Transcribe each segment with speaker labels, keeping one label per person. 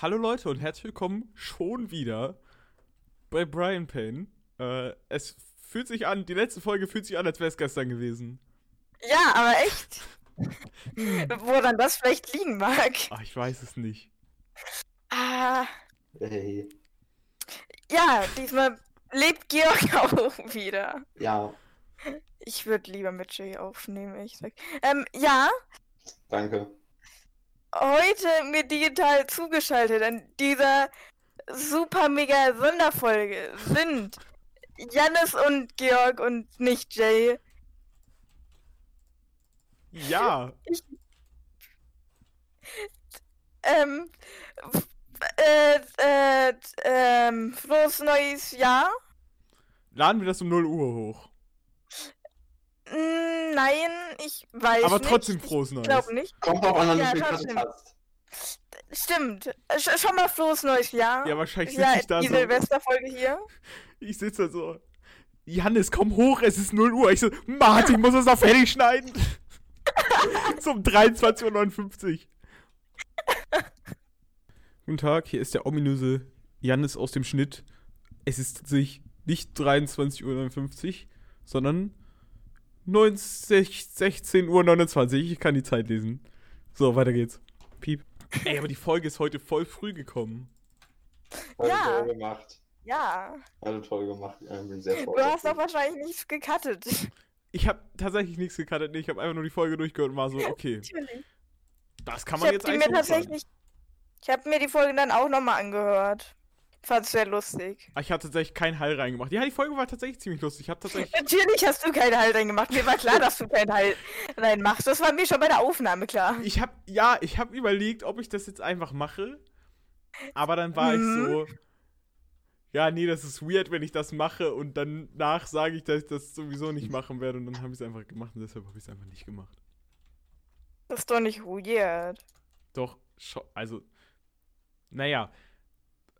Speaker 1: Hallo Leute und herzlich willkommen schon wieder bei Brian Payne. Äh, es fühlt sich an, die letzte Folge fühlt sich an, als wäre es gestern gewesen.
Speaker 2: Ja, aber echt. Woran das vielleicht liegen mag.
Speaker 1: Ach, ich weiß es nicht.
Speaker 2: Ah,
Speaker 3: Hey.
Speaker 2: ja, diesmal lebt Georg auch wieder.
Speaker 3: Ja,
Speaker 2: Ich würde lieber mit Jay aufnehmen, ich sag. Ähm, ja,
Speaker 3: danke.
Speaker 2: Heute mir digital zugeschaltet an dieser super mega Sonderfolge sind Jannis und Georg und nicht Jay.
Speaker 1: Ja,
Speaker 2: Ähm, f- äh, äh, ähm, frohes neues Jahr?
Speaker 1: laden wir das um 0 Uhr hoch.
Speaker 2: Mm, Nein, ich weiß
Speaker 1: Aber
Speaker 2: nicht.
Speaker 1: trotzdem
Speaker 2: ich
Speaker 1: frohes Neues.
Speaker 2: glaube nicht.
Speaker 3: Kommt auch an, wie
Speaker 2: Ja,
Speaker 3: viel du
Speaker 2: trotzdem.
Speaker 3: hast.
Speaker 2: Stimmt. Sch schon mal frohes neues Jahr.
Speaker 1: Ja, wahrscheinlich
Speaker 2: ja,
Speaker 1: sitze ich da
Speaker 2: die
Speaker 1: so.
Speaker 2: Silvesterfolge hier.
Speaker 1: Ich sitze da so. Jannis, komm hoch, es ist 0 Uhr. Ich so, Martin, ich muss das noch fertig schneiden. so um 23.59 Uhr. Guten Tag, hier ist der ominöse Jannis aus dem Schnitt. Es ist tatsächlich nicht 23.59 Uhr, sondern 16.29 Uhr. Ich kann die Zeit lesen. So, weiter geht's. Piep. Ey, aber die Folge ist heute voll früh gekommen.
Speaker 3: Voll
Speaker 2: Ja.
Speaker 3: toll gemacht.
Speaker 2: Ja.
Speaker 3: Alle toll gemacht. Ich bin sehr
Speaker 2: Du hast doch wahrscheinlich nichts gecuttet.
Speaker 1: Ich habe tatsächlich nichts gecuttet. Nee, ich habe einfach nur die Folge durchgehört und war so, okay,
Speaker 2: Natürlich.
Speaker 1: das kann
Speaker 2: Ich
Speaker 1: man
Speaker 2: habe
Speaker 1: jetzt
Speaker 2: mir
Speaker 1: eigentlich sagen.
Speaker 2: tatsächlich. Ich habe mir die Folge dann auch nochmal angehört. Fand's sehr lustig.
Speaker 1: Ah, Ich habe tatsächlich keinen Hall reingemacht. Ja, die Folge war tatsächlich ziemlich lustig. Ich habe tatsächlich.
Speaker 2: Natürlich hast du keinen Halt reingemacht. Mir war klar, dass du keinen Halt reinmachst. Das war mir schon bei der Aufnahme klar.
Speaker 1: Ich habe ja, ich habe überlegt, ob ich das jetzt einfach mache. Aber dann war ich
Speaker 2: Mhm.
Speaker 1: so. Ja, nee, das ist weird, wenn ich das mache und danach sage ich, dass ich das sowieso nicht machen werde und dann habe ich es einfach gemacht und deshalb habe ich es einfach nicht gemacht.
Speaker 2: Das ist doch nicht weird.
Speaker 1: Doch, also, naja,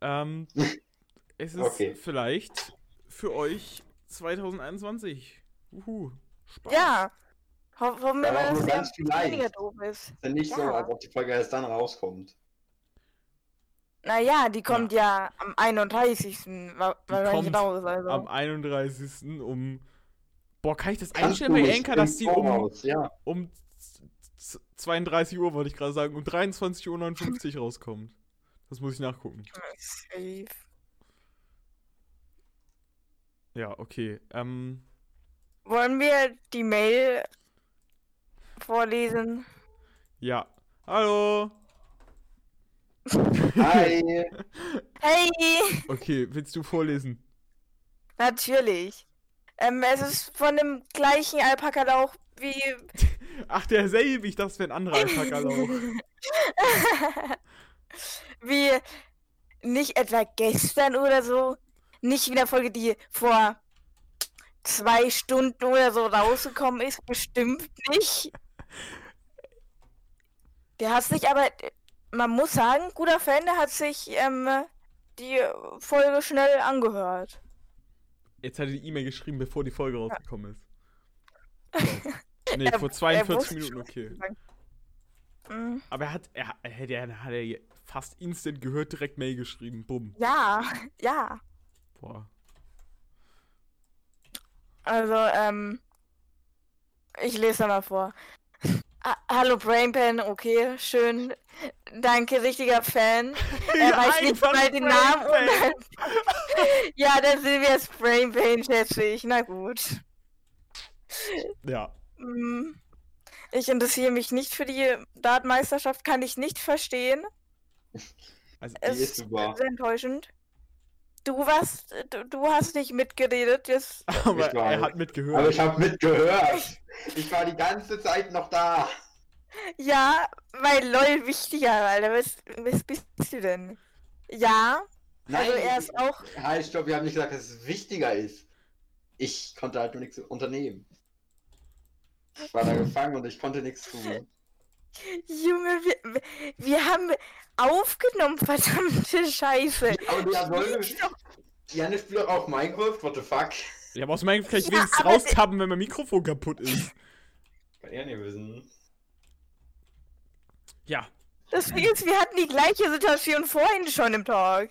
Speaker 1: ähm, es ist
Speaker 3: Okay.
Speaker 1: vielleicht für euch 2021. Uhu, Spaß.
Speaker 2: Ja. Ho hoffen wir
Speaker 3: Aber
Speaker 2: mal, dass
Speaker 3: ganz vielleicht.
Speaker 2: weniger doof ist.
Speaker 3: Ist ja nicht so,
Speaker 2: Ja.
Speaker 3: als ob die Folge erst dann rauskommt.
Speaker 2: Naja, die kommt ja, am 31. wa- wahrscheinlich
Speaker 1: kommt
Speaker 2: raus. Also.
Speaker 1: Am 31. um. Boah, kann ich das
Speaker 3: Kannst
Speaker 1: einstellen bei
Speaker 3: im
Speaker 1: dass die um,
Speaker 3: Ja.
Speaker 1: um z- z- 32 Uhr, wollte ich gerade sagen, um 23.59 Uhr rauskommt? Das muss ich nachgucken.
Speaker 2: Safe.
Speaker 1: Ja, okay. Ähm,
Speaker 2: Wollen wir die Mail vorlesen?
Speaker 1: ja. Hallo.
Speaker 3: Hi.
Speaker 2: Hey!
Speaker 1: Okay, willst du vorlesen?
Speaker 2: Natürlich. Ähm, es ist von dem gleichen Alpaka-Lauch wie.
Speaker 1: Ach, derselbe, ich dachte, es wäre ein anderer Alpaka-Lauch.
Speaker 2: wie nicht etwa gestern oder so. Nicht wie in der Folge, die vor zwei Stunden oder so rausgekommen ist. Bestimmt nicht. Der hat sich aber, man muss sagen, guter Fan, der hat sich ähm, die Folge schnell angehört.
Speaker 1: Jetzt hat er die E-Mail geschrieben, bevor die Folge rausgekommen ist. So. Nee, vor
Speaker 2: er
Speaker 1: 42
Speaker 2: wusste
Speaker 1: Minuten,
Speaker 2: schon, Mm,
Speaker 1: Aber er hat, er, er, der hat er fast instant gehört, direkt Mail geschrieben. Bumm.
Speaker 2: Ja, ja.
Speaker 1: Boah.
Speaker 2: Also, ähm, ich lese da mal vor. Hallo Brainpan, okay, schön. Danke, richtiger Fan. Er weiß nicht mal den Namen.
Speaker 1: Brainpan.
Speaker 2: Und ja, der Silvias Brainpain schätze ich. Na gut.
Speaker 1: Ja.
Speaker 2: Mm, Ich interessiere mich nicht für die Dartmeisterschaft, kann ich nicht verstehen.
Speaker 1: Also,
Speaker 3: Die
Speaker 2: Es
Speaker 3: ist super.
Speaker 2: sehr enttäuschend. Du warst, du, du hast nicht mitgeredet. Jetzt,
Speaker 1: aber
Speaker 3: Ich
Speaker 1: er hat mitgehört.
Speaker 3: Aber ich habe mitgehört. Ich war die ganze Zeit noch da.
Speaker 2: ja, weil LOL wichtiger, Alter. Was, was bist du denn? Ja, also er ist auch.
Speaker 3: Halt, stopp, wir haben nicht gesagt, dass es wichtiger ist. Ich konnte halt nur nichts unternehmen. Ich war da gefangen und ich konnte nichts tun.
Speaker 2: Junge, wir, wir haben aufgenommen, verdammte Scheiße.
Speaker 3: Aber ja, wollen wir. Janne spielt doch auch Minecraft, what the fuck?
Speaker 1: Ja, aber aus meinem kann ich
Speaker 2: Ja,
Speaker 1: wenigstens raustappen, wenn mein Mikrofon kaputt ist.
Speaker 3: Kann er nicht wissen.
Speaker 1: Ja.
Speaker 2: Das Ding ist, wir hatten die gleiche Situation vorhin schon im Talk.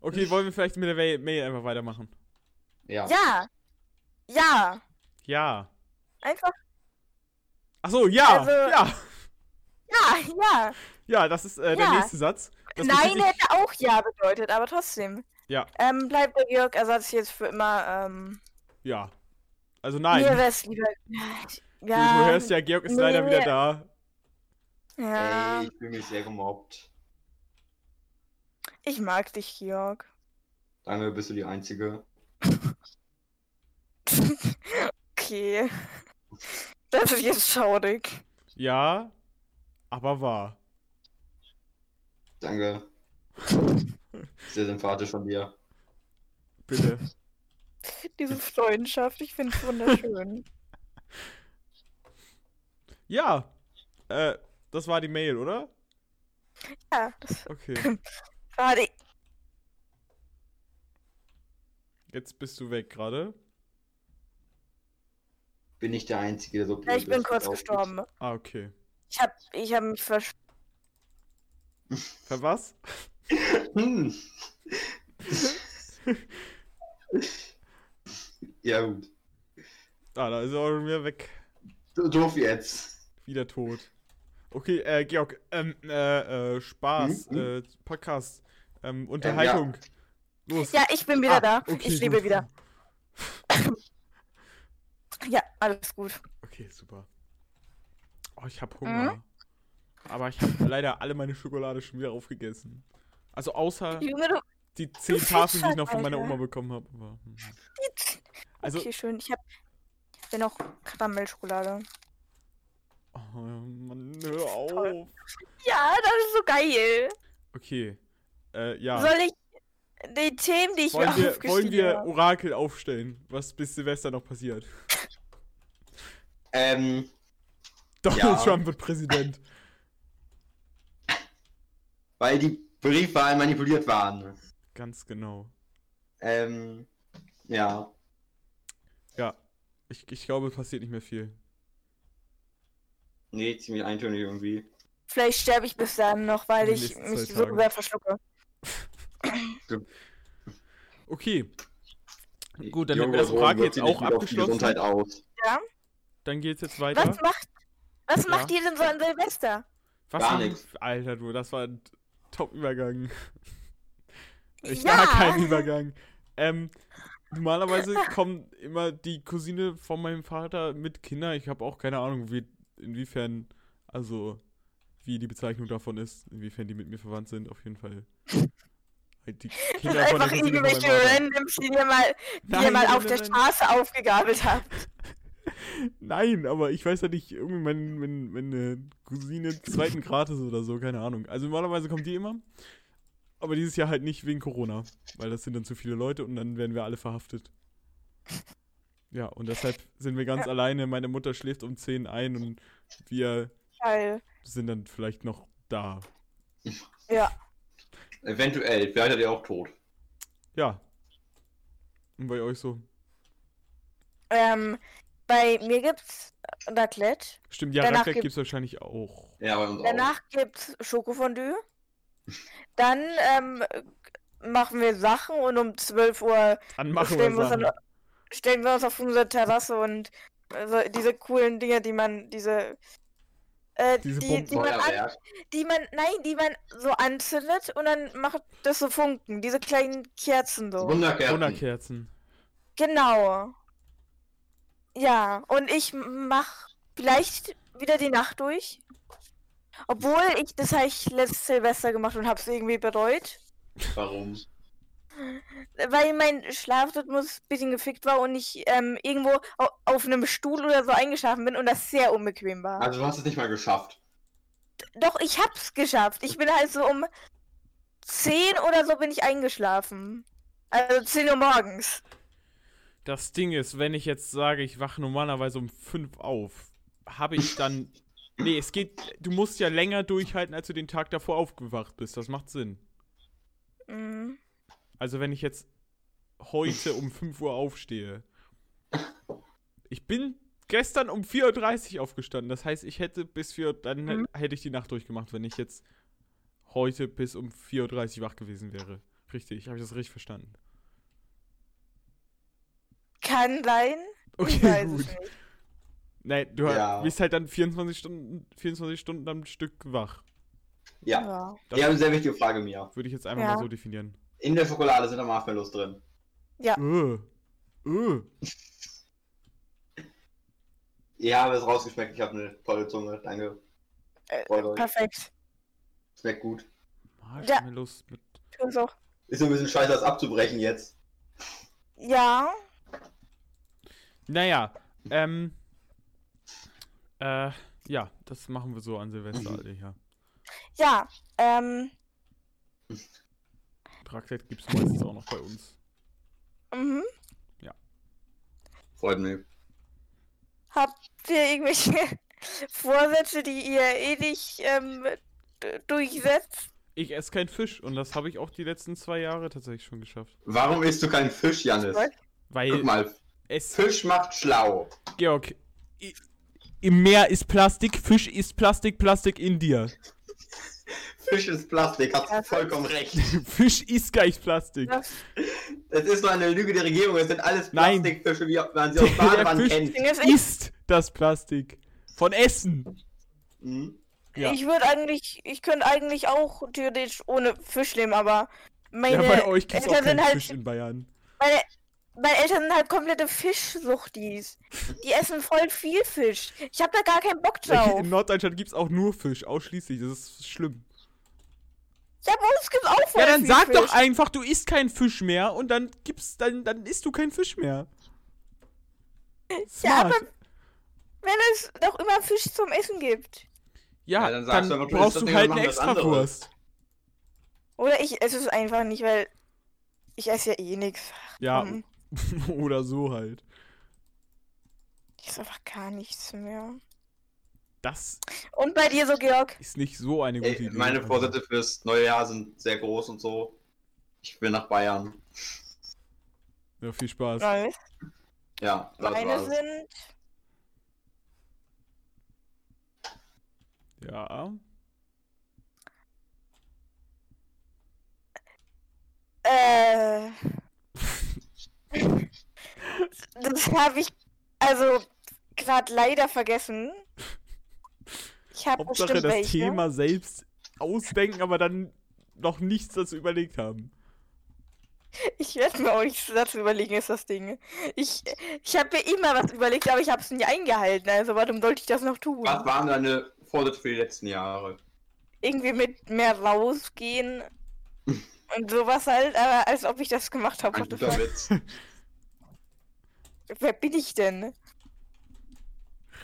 Speaker 1: Okay, wollen wir vielleicht mit der Mail- Mail einfach weitermachen?
Speaker 3: Ja.
Speaker 2: Ja. Ja.
Speaker 1: Ja.
Speaker 2: Einfach.
Speaker 1: Achso, ja.
Speaker 2: Also-
Speaker 1: ja.
Speaker 2: Ja, ja.
Speaker 1: Ja, das ist äh, der
Speaker 2: Ja.
Speaker 1: nächste Satz. Das
Speaker 2: Nein, hätte auch ja bedeutet, aber trotzdem.
Speaker 1: Ja,
Speaker 2: Ähm, bleibt der Georg Ersatz jetzt für immer, ähm.
Speaker 1: ja. Also
Speaker 2: Mir
Speaker 1: nein.
Speaker 2: wär's lieber.
Speaker 1: Du,
Speaker 2: Ja.
Speaker 1: du hörst ja, Georg ist leider
Speaker 2: nee.
Speaker 1: wieder da.
Speaker 2: Ja.
Speaker 3: Ey, ich fühle mich sehr gemobbt.
Speaker 2: Ich mag dich, Georg.
Speaker 3: Danke, bist du die Einzige.
Speaker 2: Okay. Das ist jetzt schaurig.
Speaker 1: Ja, aber wahr.
Speaker 3: Danke. Sehr sympathisch von dir.
Speaker 1: Bitte.
Speaker 2: Diese Freundschaft, ich finde es wunderschön.
Speaker 1: Ja. Äh, das war die Mail, oder?
Speaker 2: ja, das
Speaker 1: Okay.
Speaker 2: war die.
Speaker 1: Jetzt bist du weg gerade.
Speaker 3: Bin ich der Einzige, der so blöd
Speaker 2: Ja, ich bin kurz gestorben.
Speaker 1: Ah, okay.
Speaker 2: Ich hab, ich hab mich versch...
Speaker 1: Für was?
Speaker 3: Hm. ja, gut.
Speaker 1: Ah, da ist er auch schon wieder weg.
Speaker 3: So Doof jetzt.
Speaker 1: Wieder tot. Okay, äh, Georg, ähm, äh, äh, Spaß,
Speaker 3: Hm,
Speaker 1: äh, Podcast, ähm, Unterhaltung. Los.
Speaker 2: Ja, ich bin wieder
Speaker 1: Ah,
Speaker 2: da.
Speaker 1: okay,
Speaker 2: ich lebe wieder. Alles gut.
Speaker 1: Okay, super. Oh, ich hab Hunger. Aber ich habe leider alle meine Schokolade schon wieder aufgegessen. Also außer
Speaker 2: Junge, du.
Speaker 1: die zehn Tafeln, die ich
Speaker 2: halt,
Speaker 1: noch von meiner
Speaker 2: Alter.
Speaker 1: Oma bekommen habe. Hm. Also,
Speaker 2: okay, schön. Ich hab. Ich will noch Karamellschokolade.
Speaker 1: oh, Mann, hör auf.
Speaker 2: Toll. Ja, das ist so geil.
Speaker 1: Okay, äh, ja.
Speaker 2: Soll ich die Themen, die ich
Speaker 1: wollen,
Speaker 2: mir
Speaker 1: wir, wollen wir
Speaker 2: habe?
Speaker 1: Orakel aufstellen, was bis Silvester noch passiert?
Speaker 3: Ähm,
Speaker 1: Donald
Speaker 3: Ja.
Speaker 1: Trump wird Präsident.
Speaker 3: weil die Briefwahlen manipuliert waren.
Speaker 1: Ganz genau.
Speaker 3: Ähm, ja.
Speaker 1: Ja, ich, ich glaube, es passiert nicht mehr viel.
Speaker 3: Nee, ziemlich eintönig irgendwie.
Speaker 2: Vielleicht sterbe ich bis dann noch, weil ich mich so sehr verschlucke.
Speaker 1: Okay. Gut, dann
Speaker 3: Die
Speaker 1: hätten wir das
Speaker 3: wirkt
Speaker 1: jetzt auch
Speaker 3: die Gesundheit
Speaker 1: abgeschlossen.
Speaker 3: aus.
Speaker 1: Dann geht's jetzt weiter.
Speaker 2: Was macht, was
Speaker 1: Ja.
Speaker 2: macht ihr denn so an Silvester?
Speaker 1: Was
Speaker 3: Gar nix.
Speaker 1: Alter, du, das war ein Top-Übergang. Ich
Speaker 2: Ja.
Speaker 1: war kein Übergang. Ähm, normalerweise kommt immer die Cousine von meinem Vater mit Kindern. Ich habe auch keine Ahnung, wie, inwiefern, also, wie die Bezeichnung davon ist, inwiefern die mit mir verwandt sind, auf jeden Fall. Halt Die
Speaker 2: Das sind
Speaker 1: Kinder von der
Speaker 2: einfach irgendwelche. Randoms, die ihr mal, die
Speaker 1: Nein,
Speaker 2: ihr mal
Speaker 1: nein,
Speaker 2: auf
Speaker 1: nein,
Speaker 2: der
Speaker 1: nein.
Speaker 2: Straße aufgegabelt habt.
Speaker 1: Nein, aber ich weiß ja nicht, irgendwie mein, mein, meine Cousine zweiten Grades oder so, keine Ahnung. Also normalerweise kommt die immer. Aber dieses Jahr halt nicht wegen Corona. Weil das sind dann zu viele Leute und dann werden wir alle verhaftet. Ja, und deshalb sind wir ganz alleine. Meine Mutter schläft um 10 ein und wir
Speaker 2: Geil.
Speaker 1: sind dann vielleicht noch da.
Speaker 2: Ja.
Speaker 3: Eventuell, vielleicht seid ihr auch tot.
Speaker 1: Ja. Und bei euch so.
Speaker 2: Ähm, bei mir gibt's Raclette.
Speaker 1: Stimmt, ja,
Speaker 2: Danach
Speaker 1: Raclette
Speaker 2: gibt-
Speaker 1: gibt's wahrscheinlich auch.
Speaker 3: Ja, bei uns
Speaker 2: Danach gibt's Schokofondue. Dann ähm, machen wir Sachen und um 12 Uhr
Speaker 1: Dann machen
Speaker 2: stellen,
Speaker 1: wir
Speaker 2: wir uns
Speaker 1: Sachen.
Speaker 2: dann, stellen wir uns auf unsere Terrasse und also diese coolen Dinge, die man, diese, äh,
Speaker 1: Diese
Speaker 2: die, die man
Speaker 3: auch.
Speaker 2: an, die man, nein, die man so anzündet und dann macht das so Funken, diese kleinen Kerzen so.
Speaker 3: Wunderkerzen.
Speaker 1: Wunderkerzen.
Speaker 2: Genau. Ja, und ich mach vielleicht wieder die Nacht durch. Obwohl ich, das habe ich letztes Silvester gemacht und hab's irgendwie bereut.
Speaker 3: Warum?
Speaker 2: Weil mein Schlafrhythmus ein bisschen gefickt war und ich ähm, irgendwo au auf einem Stuhl oder so eingeschlafen bin und das sehr unbequem war.
Speaker 3: Also du hast es nicht mal geschafft.
Speaker 2: Doch, ich hab's geschafft. Ich bin halt so um 10 oder so bin ich eingeschlafen. Also 10 Uhr morgens.
Speaker 1: Das Ding ist, wenn ich jetzt sage, ich wache normalerweise um 5 auf, habe ich dann. Nee, es geht. Du musst ja länger durchhalten, als du den Tag davor aufgewacht bist. Das macht Sinn.
Speaker 2: Mhm.
Speaker 1: Also, wenn ich jetzt heute um 5 Uhr aufstehe. Ich bin gestern um 4.30 Uhr aufgestanden. Das heißt, ich hätte bis 4 dann
Speaker 2: Mhm.
Speaker 1: hätte ich die Nacht durchgemacht, wenn ich jetzt heute bis um 4.30 Uhr wach gewesen wäre. Richtig, habe ich das richtig verstanden.
Speaker 2: Kann sein. Ich
Speaker 1: Okay, gut.
Speaker 2: nicht.
Speaker 1: Nein, du
Speaker 3: Ja.
Speaker 1: bist halt dann 24 Stunden, 24 Stunden am Stück wach.
Speaker 3: Ja.
Speaker 2: Ja.
Speaker 1: Das
Speaker 3: habt eine sehr wichtige Frage, Mia.
Speaker 1: würde ich jetzt einfach
Speaker 2: Ja.
Speaker 1: mal so definieren.
Speaker 3: In der Schokolade sind da Marshmallows drin.
Speaker 2: Ja.
Speaker 1: Äh. Äh.
Speaker 3: Ich habe es rausgeschmeckt, ich habe eine tolle Zunge. Danke.
Speaker 2: Äh, perfekt.
Speaker 3: Schmeckt gut.
Speaker 1: Marshmallows mit.
Speaker 2: Tu's auch.
Speaker 3: Ist nur ein bisschen scheiße, das abzubrechen jetzt.
Speaker 2: Ja.
Speaker 1: Naja, ähm. Äh, ja, das machen wir so an Silvester,
Speaker 3: Mhm.
Speaker 1: alle, ja.
Speaker 2: Ja. Ähm.
Speaker 1: Raclette gibt's meistens auch noch bei uns.
Speaker 2: Mhm.
Speaker 3: Freut mich.
Speaker 2: Habt ihr irgendwelche Vorsätze, die ihr eh nicht ähm, durchsetzt?
Speaker 1: Ich esse keinen Fisch und das habe ich auch die letzten zwei Jahre tatsächlich schon geschafft.
Speaker 3: Warum isst du keinen Fisch, Janis? Guck mal,
Speaker 1: es.
Speaker 3: Fisch macht schlau.
Speaker 1: Georg, im Meer ist Plastik, Fisch ist Plastik, Plastik in dir.
Speaker 3: Fisch ist Plastik, hast du vollkommen recht.
Speaker 1: Fisch ist gleich Plastik.
Speaker 2: Das
Speaker 3: ist nur eine Lüge der Regierung, es sind alles
Speaker 1: Nein.
Speaker 3: Plastikfische, wie man sie aus
Speaker 1: Fisch-
Speaker 3: kennt.
Speaker 2: Ding ist,
Speaker 1: das Plastik. Von Essen.
Speaker 3: Mhm.
Speaker 1: Ja.
Speaker 2: ich würde eigentlich, ich könnte eigentlich auch theoretisch ohne Fisch leben, aber meine
Speaker 1: ja, bei euch gibt's auch
Speaker 2: Eltern
Speaker 1: keinen
Speaker 2: sind halt,
Speaker 1: Fisch in Bayern.
Speaker 2: meine, meine Eltern sind halt komplette Fischsuchtis. Die essen voll viel Fisch. Ich habe da gar keinen Bock drauf.
Speaker 1: In Norddeutschland gibt's auch nur Fisch, ausschließlich. Das ist schlimm.
Speaker 2: Ja, bei uns gibt's auch voll
Speaker 1: Ja, dann
Speaker 2: viel
Speaker 1: sag
Speaker 2: Fisch.
Speaker 1: doch einfach, du isst keinen Fisch mehr und dann gibt's, dann, dann isst du keinen Fisch mehr.
Speaker 2: Ja,
Speaker 1: Smart.
Speaker 2: aber wenn es doch immer Fisch zum Essen gibt.
Speaker 1: Ja,
Speaker 3: Ja, dann
Speaker 1: dann,
Speaker 3: sagst du einfach, du
Speaker 1: brauchst du halt eine. Extrawurst.
Speaker 2: Oder ich esse es einfach nicht, weil ich esse ja eh nichts.
Speaker 1: Ja,
Speaker 2: Komm,
Speaker 1: oder so halt.
Speaker 2: ich esse einfach gar nichts mehr.
Speaker 1: Das
Speaker 2: Und bei dir so, Georg?
Speaker 1: ist nicht so eine gute
Speaker 3: Ey,
Speaker 1: Idee.
Speaker 3: meine
Speaker 1: aber-
Speaker 3: Vorsätze fürs neue Jahr sind sehr groß und so. Ich will nach Bayern.
Speaker 1: Ja, viel Spaß.
Speaker 2: Nice.
Speaker 3: Ja, das
Speaker 2: Meine
Speaker 3: war's.
Speaker 2: sind
Speaker 1: Ja.
Speaker 2: Äh. Das habe ich also gerade leider vergessen. Ich habe bestimmt
Speaker 1: das
Speaker 2: welche.
Speaker 1: Thema selbst ausdenken, aber dann noch nichts dazu überlegt haben.
Speaker 2: Ich werde mir auch nichts dazu überlegen, ist das Ding. Ich, ich habe mir immer was überlegt, aber ich habe es nie eingehalten. Also warum sollte ich das noch tun?
Speaker 3: Was waren deine Vorsätze für die letzten Jahre?
Speaker 2: Irgendwie mit mehr rausgehen und sowas halt, aber als ob ich das gemacht habe.
Speaker 3: Ein guter? Witz.
Speaker 2: Wer bin ich denn?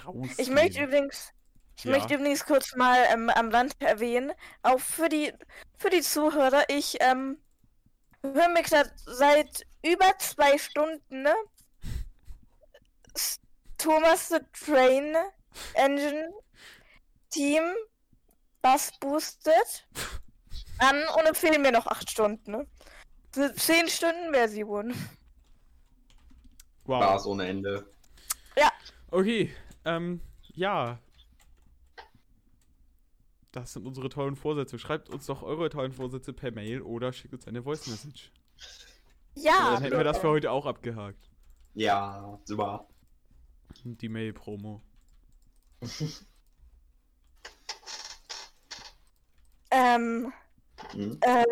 Speaker 1: Raus.
Speaker 2: Ich möchte übrigens, ich
Speaker 1: Ja.
Speaker 2: möchte übrigens kurz mal ähm, am Rand erwähnen, auch für die für die Zuhörer, ich ähm, höre mir gerade seit über zwei Stunden ne, Thomas the Train Engine Team Bass Boosted an und empfehlen mir noch acht Stunden. Ne? Für Zehn Stunden Version.
Speaker 1: Wow.
Speaker 3: Spaß ohne Ende.
Speaker 1: Okay, ähm, ja. Das sind unsere tollen Vorsätze. Schreibt uns doch eure tollen Vorsätze per Mail oder schickt uns eine Voice Message.
Speaker 2: Ja,
Speaker 1: Dann hätten wir das für heute auch abgehakt.
Speaker 3: Ja, super.
Speaker 1: Die Mail-Promo.
Speaker 2: ähm,
Speaker 3: Hm?
Speaker 2: Äh,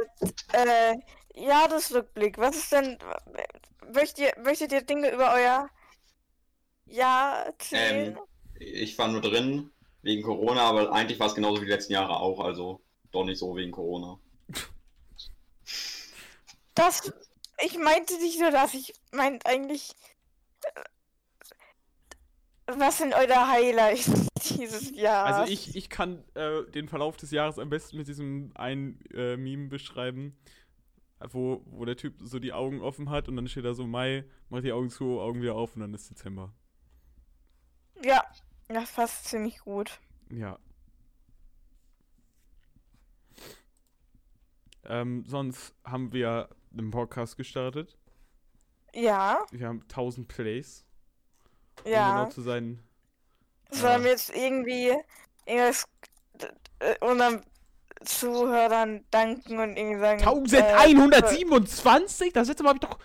Speaker 2: äh, Jahresrückblick. Was ist denn. Möchtet ihr, möchtet ihr Dinge über euer Jahr erzählen?
Speaker 3: Ähm, ich war nur drin wegen Corona, aber eigentlich war es genauso wie die letzten Jahre auch, also doch nicht so wegen Corona.
Speaker 2: Das. Ich meinte nicht nur das, ich meinte eigentlich. äh, Was sind eure Highlights dieses Jahres?
Speaker 1: Also ich, ich kann äh, den Verlauf des Jahres am besten mit diesem einen äh, Meme beschreiben, wo, wo der Typ so die Augen offen hat und dann steht da so Mai, macht die Augen zu, Augen wieder auf und dann ist Dezember.
Speaker 2: Ja, das passt ziemlich gut.
Speaker 1: Ja. Ähm, sonst haben wir einen Podcast gestartet.
Speaker 2: Ja,
Speaker 1: Wir haben 1000 Plays. um
Speaker 2: Ja.
Speaker 1: genau zu sein.
Speaker 2: Sollen wir jetzt irgendwie irgendwas äh, unseren Zuhörern danken und irgendwie sagen. äh,
Speaker 1: 1127? Das letzte Mal hab ich doch.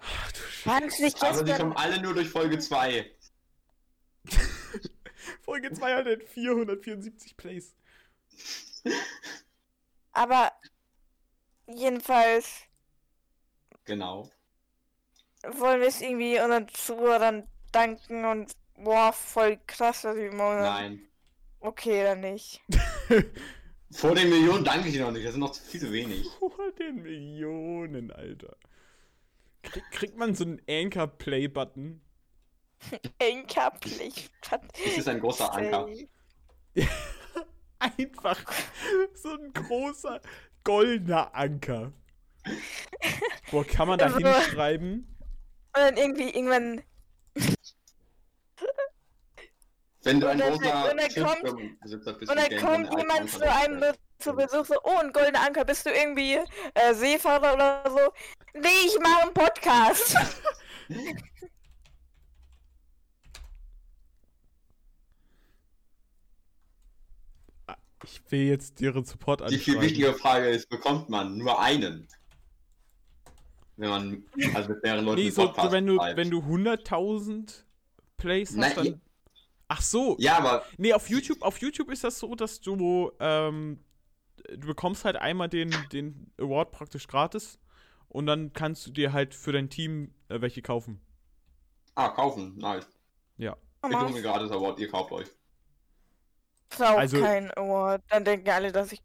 Speaker 1: Ach, du Scheiße.
Speaker 3: Aber die kommen alle nur durch Folge 2.
Speaker 1: Folge 2 hat jetzt 474 Plays.
Speaker 2: Aber jedenfalls
Speaker 3: Genau.
Speaker 2: wollen wir es irgendwie unseren Zuhörern danken und boah, voll krass, dass wir immer.
Speaker 3: Nein.
Speaker 2: Okay, dann nicht.
Speaker 3: Vor den Millionen danke ich dir noch nicht, das sind noch viel zu wenig.
Speaker 1: Vor den Millionen, Alter. Krieg, kriegt man so einen Anchor-Play-Button?
Speaker 2: Enkerpflicht.
Speaker 3: Es ist ein großer Anker.
Speaker 1: Einfach so ein großer goldener Anker. Boah, kann man da hinschreiben?
Speaker 2: Und dann irgendwie irgendwann.
Speaker 3: Wenn du ein großer
Speaker 2: und dann kommt-
Speaker 3: bist,
Speaker 2: Und dann kommt jemand zu einem zu Besuch so, oh, ein goldener Anker, bist du irgendwie äh, Seefahrer oder so? Nee, ich mache einen Podcast.
Speaker 1: Ich will jetzt deren Support
Speaker 3: Die viel wichtigere Frage ist, bekommt man nur einen? Wenn man also mit mehreren Leuten
Speaker 1: Nee, so, so
Speaker 3: Podcast
Speaker 1: wenn du,
Speaker 3: schreibt.
Speaker 1: wenn du 100.000 Plays hast,
Speaker 3: Nein, ja-
Speaker 1: dann... Ach so,
Speaker 3: Ja, aber
Speaker 1: Nee, auf YouTube, auf YouTube ist das so, dass du, ähm, du bekommst halt einmal den, den Award praktisch gratis und dann kannst du dir halt für dein Team äh, welche kaufen.
Speaker 3: ah, kaufen, nice.
Speaker 1: Ja.
Speaker 3: Ich hole mir gerade das Award, ihr kauft euch.
Speaker 2: brauche
Speaker 1: Also-
Speaker 2: kein Award. Dann denken alle, dass ich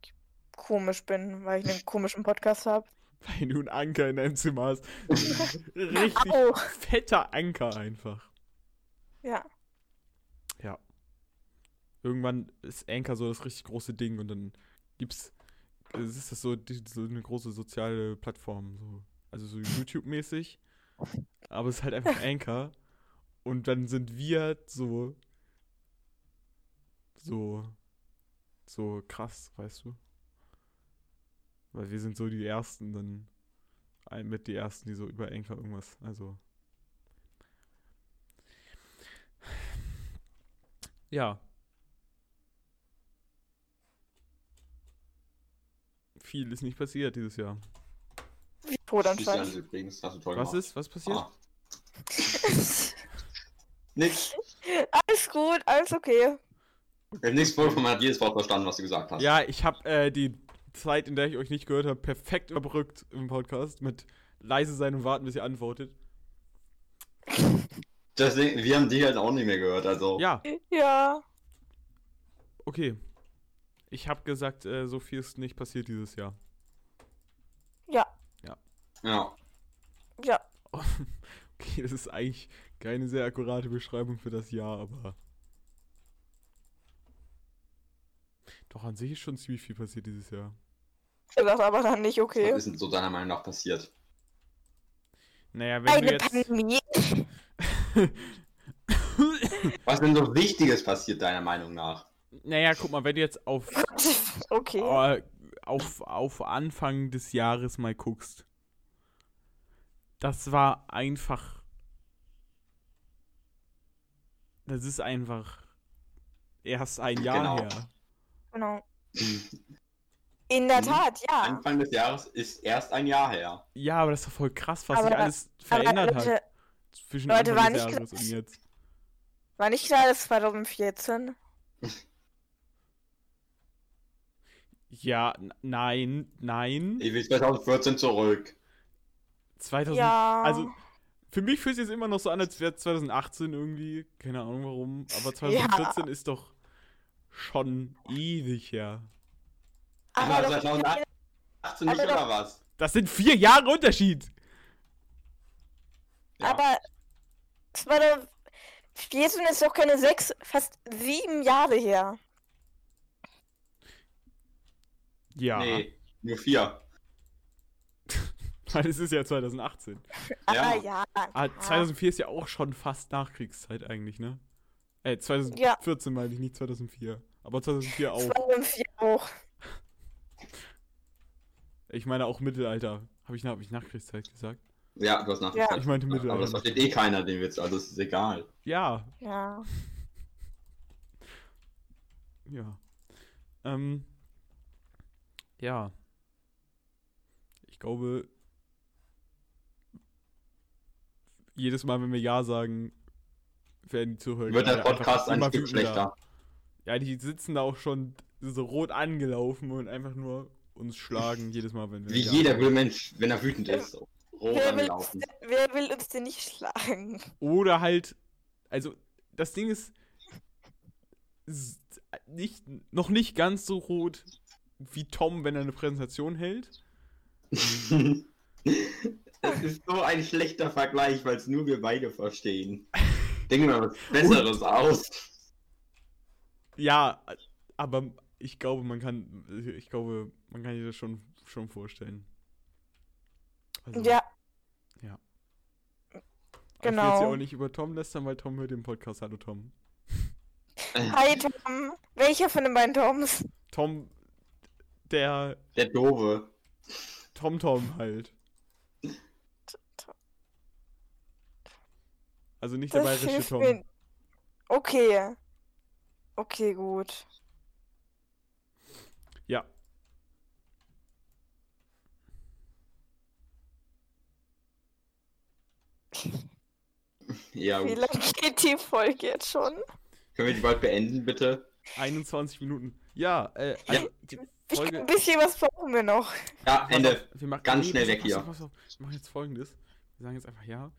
Speaker 2: komisch bin, weil ich einen komischen Podcast habe.
Speaker 1: Weil du einen Anker in deinem Zimmer hast. Richtig
Speaker 2: Au.
Speaker 1: fetter Anker einfach.
Speaker 2: Ja.
Speaker 1: Irgendwann ist Anker so das richtig große Ding und dann gibt's. Es ist das so, die, so eine große soziale Plattform. So. Also so YouTube-mäßig. Aber es ist halt einfach Anker. Und dann sind wir so. So. So krass, weißt du? Weil wir sind so die Ersten, dann. Mit die Ersten, die so über Anker irgendwas. Also. Ja. Viel ist nicht passiert dieses Jahr.
Speaker 2: Wie
Speaker 3: Christian
Speaker 2: Todanfall.
Speaker 3: übrigens, hast du toll
Speaker 1: Was
Speaker 3: gemacht.
Speaker 1: ist? Was passiert?
Speaker 3: Ah. Nix.
Speaker 2: alles gut, alles okay.
Speaker 3: Nichts voll von man hat jedes Wort verstanden, was du gesagt hast.
Speaker 1: Ja, ich habe äh, die Zeit, in der ich euch nicht gehört habe, perfekt überbrückt im Podcast mit leise sein und warten, bis ihr antwortet.
Speaker 3: Deswegen, wir haben die halt auch nicht mehr gehört, also.
Speaker 1: Ja,
Speaker 2: Ja.
Speaker 1: okay. Ich habe gesagt, äh, so viel ist nicht passiert dieses Jahr.
Speaker 2: Ja.
Speaker 3: Ja.
Speaker 2: Ja.
Speaker 1: Okay, das ist eigentlich keine sehr akkurate Beschreibung für das Jahr, aber. Doch, an sich ist schon ziemlich viel passiert dieses Jahr.
Speaker 2: Das ist aber dann nicht okay.
Speaker 3: Was ist denn so deiner Meinung nach passiert?
Speaker 1: Naja, wenn
Speaker 2: Eine
Speaker 1: du jetzt.
Speaker 2: Pandemie.
Speaker 3: Was denn so Wichtiges passiert, deiner Meinung nach?
Speaker 1: Naja, guck mal, wenn du jetzt auf,
Speaker 2: okay.
Speaker 1: äh, auf, auf Anfang des Jahres mal guckst. Das war einfach. Das ist einfach erst ein Jahr
Speaker 3: Genau.
Speaker 1: her.
Speaker 2: Genau. In der
Speaker 3: Mhm.
Speaker 2: Tat, ja.
Speaker 3: Anfang des Jahres ist erst ein Jahr her.
Speaker 1: Ja, aber das ist doch voll krass, was sich
Speaker 2: Aber-
Speaker 1: alles
Speaker 2: Aber
Speaker 1: verändert
Speaker 2: Leute,
Speaker 1: hat zwischen
Speaker 2: Leute,
Speaker 1: Anfang
Speaker 2: war
Speaker 1: des
Speaker 2: nicht
Speaker 1: Jahres
Speaker 2: klar-
Speaker 1: und jetzt.
Speaker 2: war nicht klar, dass 2014?
Speaker 1: Ja, nein, nein.
Speaker 3: Ich will 2014 zurück.
Speaker 1: 2000.
Speaker 2: Ja.
Speaker 1: Also, für mich fühlt es sich immer noch so an, als wäre es 2018 irgendwie. Keine Ahnung warum. Aber 2014 ist doch schon ewig her.
Speaker 2: aber
Speaker 3: Aber
Speaker 2: doch,
Speaker 3: 2018 nicht
Speaker 2: doch-
Speaker 3: oder was?
Speaker 1: Das sind vier Jahre Unterschied.
Speaker 3: Ja.
Speaker 2: aber 2014 ist doch keine sechs, fast sieben Jahre her.
Speaker 1: Ja.
Speaker 3: Nee, nur vier.
Speaker 1: Weil es ist ja 2018.
Speaker 2: Ah,
Speaker 3: Ja.
Speaker 2: ja.
Speaker 1: Ah, 2004 ist ja auch schon fast Nachkriegszeit eigentlich, ne? Äh, 2014 meine ich, nicht 2004. Aber 2004 auch.
Speaker 2: 2004 auch.
Speaker 1: Ich meine auch Mittelalter. Habe ich, hab ich Nachkriegszeit gesagt?
Speaker 3: Ja, du hast
Speaker 2: Ja.
Speaker 3: nachgefragt.
Speaker 1: Ich meinte
Speaker 3: Aber
Speaker 1: Mittelalter.
Speaker 3: das versteht eh keiner den Witz, also es ist egal.
Speaker 1: Ja,
Speaker 2: Ja.
Speaker 1: ja. Ähm, ja. Ich glaube, jedes Mal, wenn wir Ja sagen, werden die Zuhörer
Speaker 3: Wird der Podcast
Speaker 1: wütender.
Speaker 3: schlechter.
Speaker 1: Ja, die sitzen da auch schon so rot angelaufen und einfach nur uns schlagen jedes Mal, wenn wir
Speaker 3: Wie
Speaker 1: Ja
Speaker 3: jeder
Speaker 1: sagen.
Speaker 3: gute Mensch, wenn er wütend ist. Rot
Speaker 2: Wer will, uns, wer will uns denn nicht schlagen?
Speaker 1: Oder halt, also das Ding ist nicht, noch nicht ganz so rot wie Tom, wenn er eine Präsentation hält.
Speaker 3: Es ist so ein schlechter Vergleich, weil es nur wir beide verstehen. Denken wir was Besseres aus.
Speaker 1: Ja, aber ich glaube, man kann, ich glaube, man kann sich das schon, schon vorstellen. Also,
Speaker 2: Ja,
Speaker 1: aber Ich will jetzt ja
Speaker 2: genau.
Speaker 1: auch nicht über Tom lästern, weil Tom hört den Podcast. Hallo Tom.
Speaker 2: Hi Tom. Welcher von den beiden Toms?
Speaker 1: Tom, der
Speaker 3: Der Doofe.
Speaker 1: Tom Tom halt. Also nicht der
Speaker 2: Das
Speaker 1: bayerische
Speaker 2: hilft
Speaker 1: Tom.
Speaker 2: mir. Okay. Okay, gut.
Speaker 1: Ja.
Speaker 3: Ja,
Speaker 2: Wie lange geht die Folge jetzt schon?
Speaker 3: Können wir die bald beenden, bitte?
Speaker 1: 21 Minuten. Ja, äh, also
Speaker 2: Ich,
Speaker 1: Folge.
Speaker 2: ein bisschen was brauchen wir noch.
Speaker 3: Ja, Ende.
Speaker 1: wir machen,
Speaker 3: Ganz schnell weg hier.
Speaker 1: Pass auf, pass auf. Wir machen jetzt folgendes. Wir sagen jetzt einfach ja.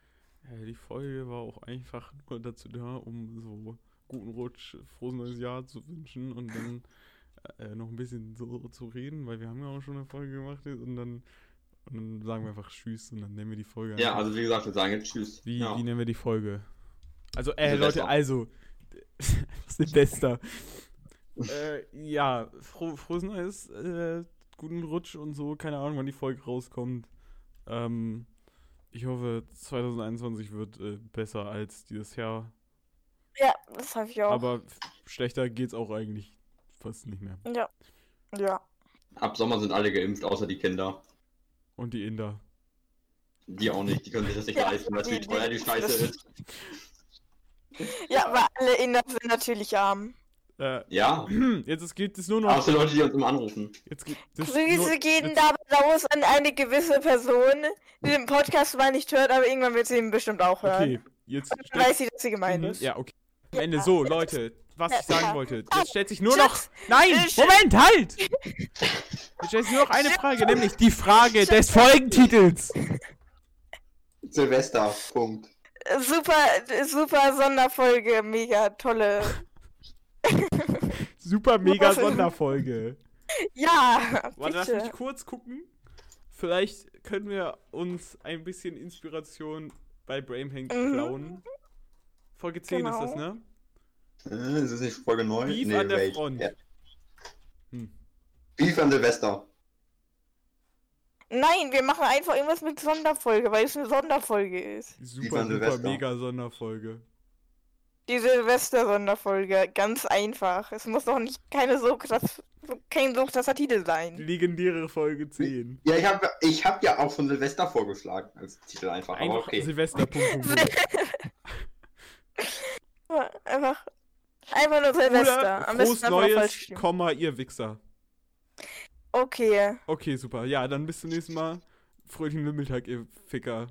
Speaker 1: Äh, die Folge war auch einfach nur dazu da, um so guten Rutsch, frohes neues Jahr zu wünschen und dann äh, noch ein bisschen so zu reden, weil wir haben ja auch schon eine Folge gemacht und dann, und dann sagen wir einfach Tschüss und dann nennen wir die Folge.
Speaker 3: Ja, also wie gesagt, wir sagen jetzt Tschüss.
Speaker 1: Wie,
Speaker 3: ja.
Speaker 1: wie nennen wir die Folge? Also, äh. Leute, also. Silvester. Äh, ja, froh, frohes Neues, äh, guten Rutsch und so. Keine Ahnung, wann die Folge rauskommt. Ähm, ich hoffe, 2021 wird äh, besser als dieses Jahr.
Speaker 2: Ja, das habe ich auch.
Speaker 1: Aber schlechter geht's auch eigentlich fast nicht mehr.
Speaker 2: ja. Ja.
Speaker 3: Ab Sommer sind alle geimpft, außer die Kinder.
Speaker 1: Und die Inder.
Speaker 3: Die auch nicht, die können sich das nicht
Speaker 2: Ja,
Speaker 3: leisten, weil es wie
Speaker 2: die-
Speaker 3: teuer die
Speaker 2: die-
Speaker 3: Scheiße ist.
Speaker 2: Ja, aber alle Inder sind natürlich arm.
Speaker 1: Äh,
Speaker 3: Ja,
Speaker 1: jetzt es gibt es nur noch.
Speaker 3: außer Leute, die uns immer anrufen.
Speaker 1: Jetzt gibt es
Speaker 2: Grüße
Speaker 1: nur,
Speaker 2: gehen
Speaker 1: jetzt-
Speaker 2: dabei raus an eine gewisse Person, die den Podcast zwar nicht hört, aber irgendwann wird sie ihn bestimmt auch hören.
Speaker 1: Okay, jetzt.
Speaker 2: Und dann weiß sie, dass sie gemeint
Speaker 1: Mhm,
Speaker 2: ist.
Speaker 1: Ja, okay. Am Ende so, Leute, was ich sagen wollte. Jetzt stellt sich nur noch. Nein! Moment, halt! Jetzt stellt sich nur noch eine Frage, nämlich die Frage des Folgentitels.
Speaker 3: Silvester, Punkt.
Speaker 2: Super, super Sonderfolge, mega tolle.
Speaker 1: Super mega? Sonderfolge.
Speaker 2: Ja,
Speaker 1: Warte, lass mich kurz gucken. Vielleicht können wir uns ein bisschen Inspiration bei Brainhank
Speaker 2: Mhm.
Speaker 1: klauen. Folge 10 ist das,
Speaker 2: Genau.
Speaker 1: ne?
Speaker 3: Äh, Ist das nicht Folge 9?
Speaker 1: Beef an der
Speaker 3: wait.
Speaker 1: Front.
Speaker 3: Ja.
Speaker 1: Hm.
Speaker 3: Beef an Silvester.
Speaker 2: Nein, wir machen einfach irgendwas mit Sonderfolge, weil es eine Sonderfolge ist.
Speaker 1: Super, super
Speaker 3: Silvester.
Speaker 1: mega Sonderfolge.
Speaker 2: Die Silvester-Sonderfolge, ganz einfach. Es muss doch nicht keine so krass, kein so krasser Titel sein.
Speaker 1: Legendäre Folge 10.
Speaker 3: Ja, ich habe ich hab ja auch schon Silvester vorgeschlagen als Titel einfach, aber
Speaker 1: Einfach
Speaker 3: okay.
Speaker 1: Silvester.
Speaker 2: Einfach, einfach nur Silvester.
Speaker 1: Oder
Speaker 2: Am besten falsch
Speaker 1: Neues. Komma, ihr Wichser.
Speaker 2: Okay.
Speaker 1: Okay, super. Ja, dann bis zum nächsten Mal. Fröhlichen Wimmeltag, ihr Ficker.